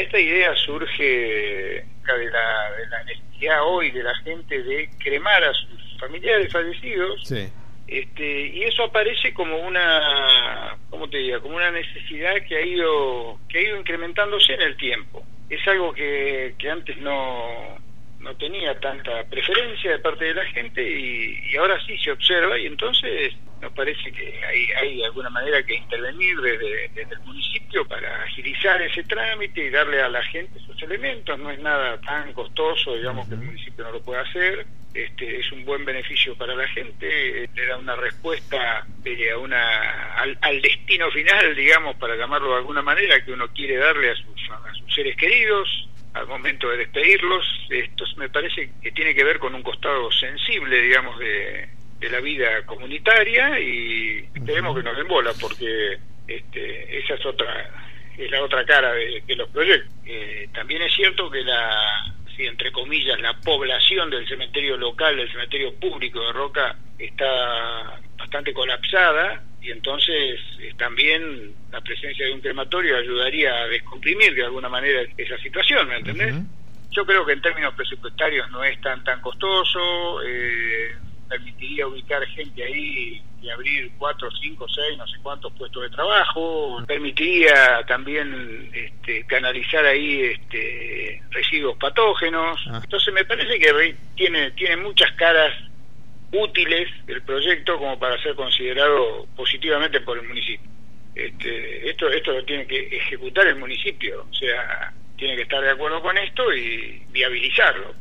esta idea surge de la, de la, necesidad hoy de la gente de cremar a sus familiares fallecidos. Sí. Este, y eso aparece como una, ¿cómo te diga? Como una necesidad que ha ido, que ha ido incrementándose en el tiempo. Es algo que, que antes no, no tenía tanta preferencia de parte de la gente y, ahora sí se observa y entonces nos parece que hay, hay de alguna manera que intervenir desde, desde, el municipio para agilizar ese trámite y darle a la gente esos elementos. No es nada tan costoso, digamos, que el municipio no lo pueda hacer. Este, es un buen beneficio para la gente, le da una respuesta a una, al, al, destino final, digamos, para llamarlo de alguna manera, que uno quiere darle a sus, a sus seres queridos al momento de despedirlos. Esto me parece que tiene que ver con un costado sensible, digamos, de, de la vida comunitaria y esperemos que nos den bola porque este, esa es otra es la otra cara de, los proyectos. Eh, también es cierto que la, si entre comillas, la población del cementerio local, del cementerio público de Roca, está bastante colapsada y entonces eh, también la presencia de un crematorio ayudaría a descomprimir de alguna manera esa situación, ¿me entendés? Yo creo que en términos presupuestarios no es tan tan costoso, eh, ubicar gente ahí y abrir cuatro, cinco, seis, no sé cuántos puestos de trabajo, permitiría también este, canalizar ahí este, residuos patógenos. Ah. Entonces me parece que tiene, tiene muchas caras útiles el proyecto como para ser considerado positivamente por el municipio. Este, esto, esto lo tiene que ejecutar el municipio, o sea, tiene que estar de acuerdo con esto y viabilizarlo.